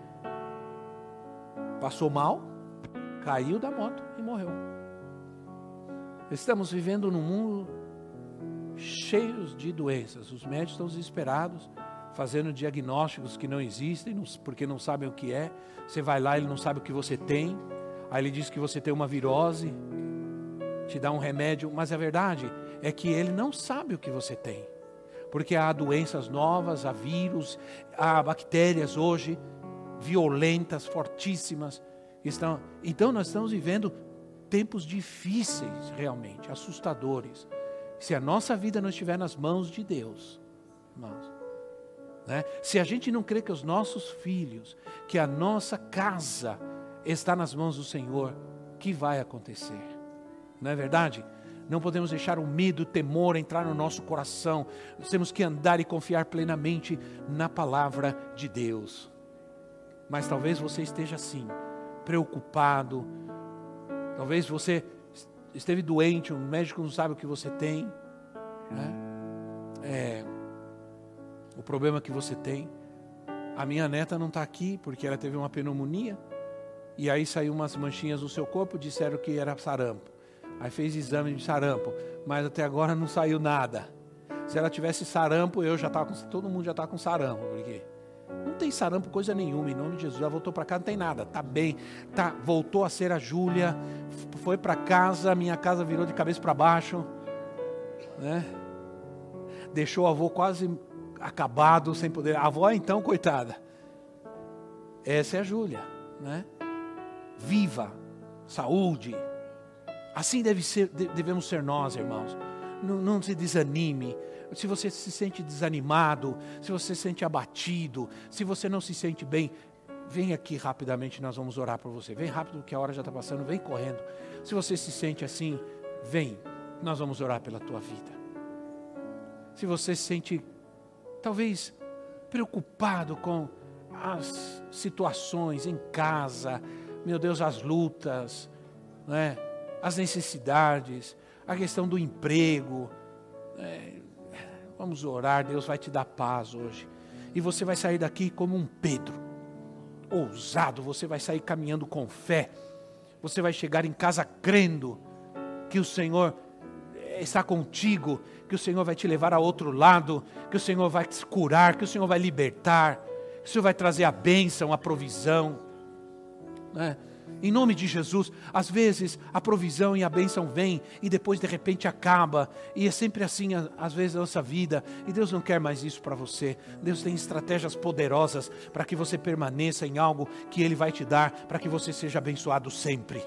Passou mal, caiu da moto e morreu. Estamos vivendo num mundo cheio de doenças. Os médicos estão desesperados, fazendo diagnósticos que não existem, porque não sabem o que é. Você vai lá, ele não sabe o que você tem. Aí ele diz que você tem uma virose, te dá um remédio, mas a verdade é que ele não sabe o que você tem. Porque há doenças novas, há vírus, há bactérias hoje violentas, fortíssimas. Estão, então nós estamos vivendo tempos difíceis, realmente, assustadores. Se a nossa vida não estiver nas mãos de Deus, irmãos, né? se a gente não crê que os nossos filhos, que a nossa casa está nas mãos do Senhor, que vai acontecer? Não é verdade? Não podemos deixar o medo, o temor entrar no nosso coração. Nós temos que andar e confiar plenamente na palavra de Deus. Mas talvez você esteja assim, preocupado. Talvez você esteve doente, um médico não sabe o que você tem. Né? É, o problema que você tem. A minha neta não está aqui porque ela teve uma pneumonia. E aí saiu umas manchinhas no seu corpo, disseram que era sarampo. Aí fez exame de sarampo, mas até agora não saiu nada. Se ela tivesse sarampo, eu já estava com, todo mundo já está com sarampo, porque não tem sarampo coisa nenhuma, em nome de Jesus. Já voltou para cá, não tem nada, tá bem, tá, voltou a ser a Júlia, foi para casa, minha casa virou de cabeça para baixo, né? Deixou o avô quase acabado, sem poder. A avó então, coitada. Essa é a Júlia, né? Viva, saúde, Assim deve ser, devemos ser nós, irmãos. Não, não se desanime. Se você se sente desanimado, se você se sente abatido, se você não se sente bem, vem aqui rapidamente, nós vamos orar por você. Vem rápido, que a hora já está passando, vem correndo. Se você se sente assim, vem, nós vamos orar pela tua vida. Se você se sente, talvez, preocupado com as situações em casa, meu Deus, as lutas, não é? as necessidades, a questão do emprego. É, vamos orar, Deus vai te dar paz hoje. E você vai sair daqui como um Pedro, ousado, você vai sair caminhando com fé. Você vai chegar em casa crendo que o Senhor está contigo, que o Senhor vai te levar a outro lado, que o Senhor vai te curar, que o Senhor vai libertar, que o Senhor vai trazer a bênção, a provisão. Né? Em nome de Jesus, às vezes a provisão e a bênção vêm e depois de repente acaba, e é sempre assim às vezes a nossa vida, e Deus não quer mais isso para você. Deus tem estratégias poderosas para que você permaneça em algo que Ele vai te dar, para que você seja abençoado sempre.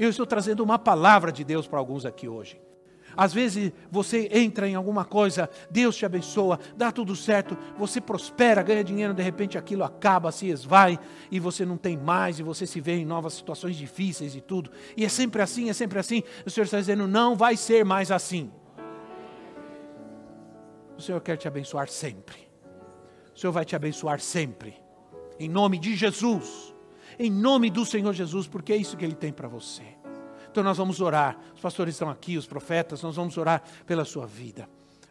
Eu estou trazendo uma palavra de Deus para alguns aqui hoje. Às vezes você entra em alguma coisa, Deus te abençoa, dá tudo certo, você prospera, ganha dinheiro, de repente aquilo acaba, se esvai e você não tem mais e você se vê em novas situações difíceis e tudo. E é sempre assim, é sempre assim. O Senhor está dizendo: não vai ser mais assim. O Senhor quer te abençoar sempre. O Senhor vai te abençoar sempre. Em nome de Jesus. Em nome do Senhor Jesus, porque é isso que Ele tem para você. Então nós vamos orar. Os pastores estão aqui, os profetas, nós vamos orar pela sua vida.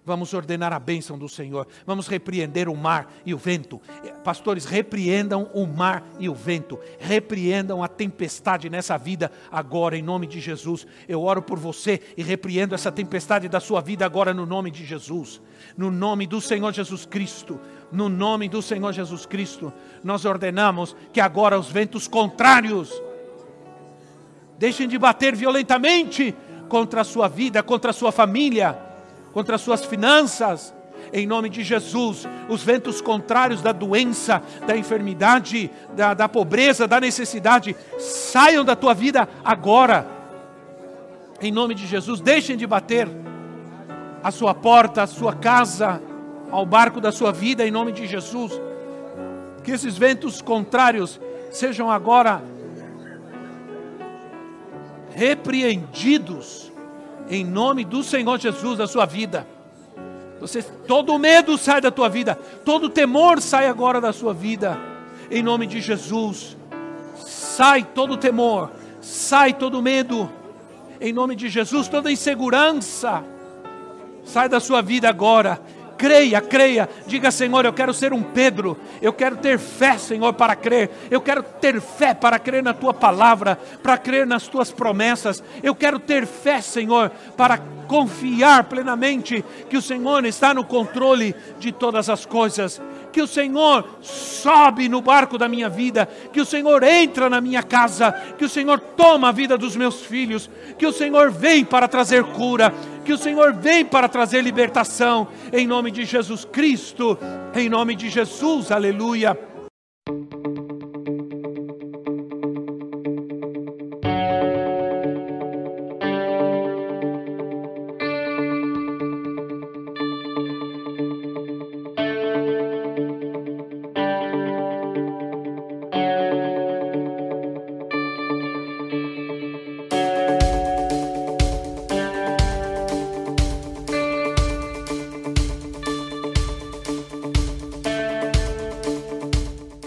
Vamos ordenar a bênção do Senhor. Vamos repreender o mar e o vento. Pastores, repreendam o mar e o vento. Repreendam a tempestade nessa vida agora, em nome de Jesus. Eu oro por você e repreendo essa tempestade da sua vida agora, no nome de Jesus. No nome do Senhor Jesus Cristo. No nome do Senhor Jesus Cristo. Nós ordenamos que agora os ventos contrários Deixem de bater violentamente contra a sua vida, contra a sua família, contra as suas finanças. Em nome de Jesus, os ventos contrários da doença, da enfermidade, da, da pobreza, da necessidade, saiam da tua vida agora. Em nome de Jesus, deixem de bater a sua porta, a sua casa, ao barco da sua vida, em nome de Jesus. Que esses ventos contrários sejam agora repreendidos em nome do Senhor Jesus da sua vida. Você, todo medo sai da tua vida, todo temor sai agora da sua vida, em nome de Jesus. Sai todo temor, sai todo medo, em nome de Jesus, toda insegurança, sai da sua vida agora, creia, creia. Diga, Senhor, eu quero ser um Pedro. Eu quero ter fé, Senhor, para crer. Eu quero ter fé para crer na tua palavra, para crer nas tuas promessas. Eu quero ter fé, Senhor, para confiar plenamente que o Senhor está no controle de todas as coisas que o Senhor sobe no barco da minha vida, que o Senhor entra na minha casa, que o Senhor toma a vida dos meus filhos, que o Senhor vem para trazer cura, que o Senhor vem para trazer libertação, em nome de Jesus Cristo, em nome de Jesus, aleluia.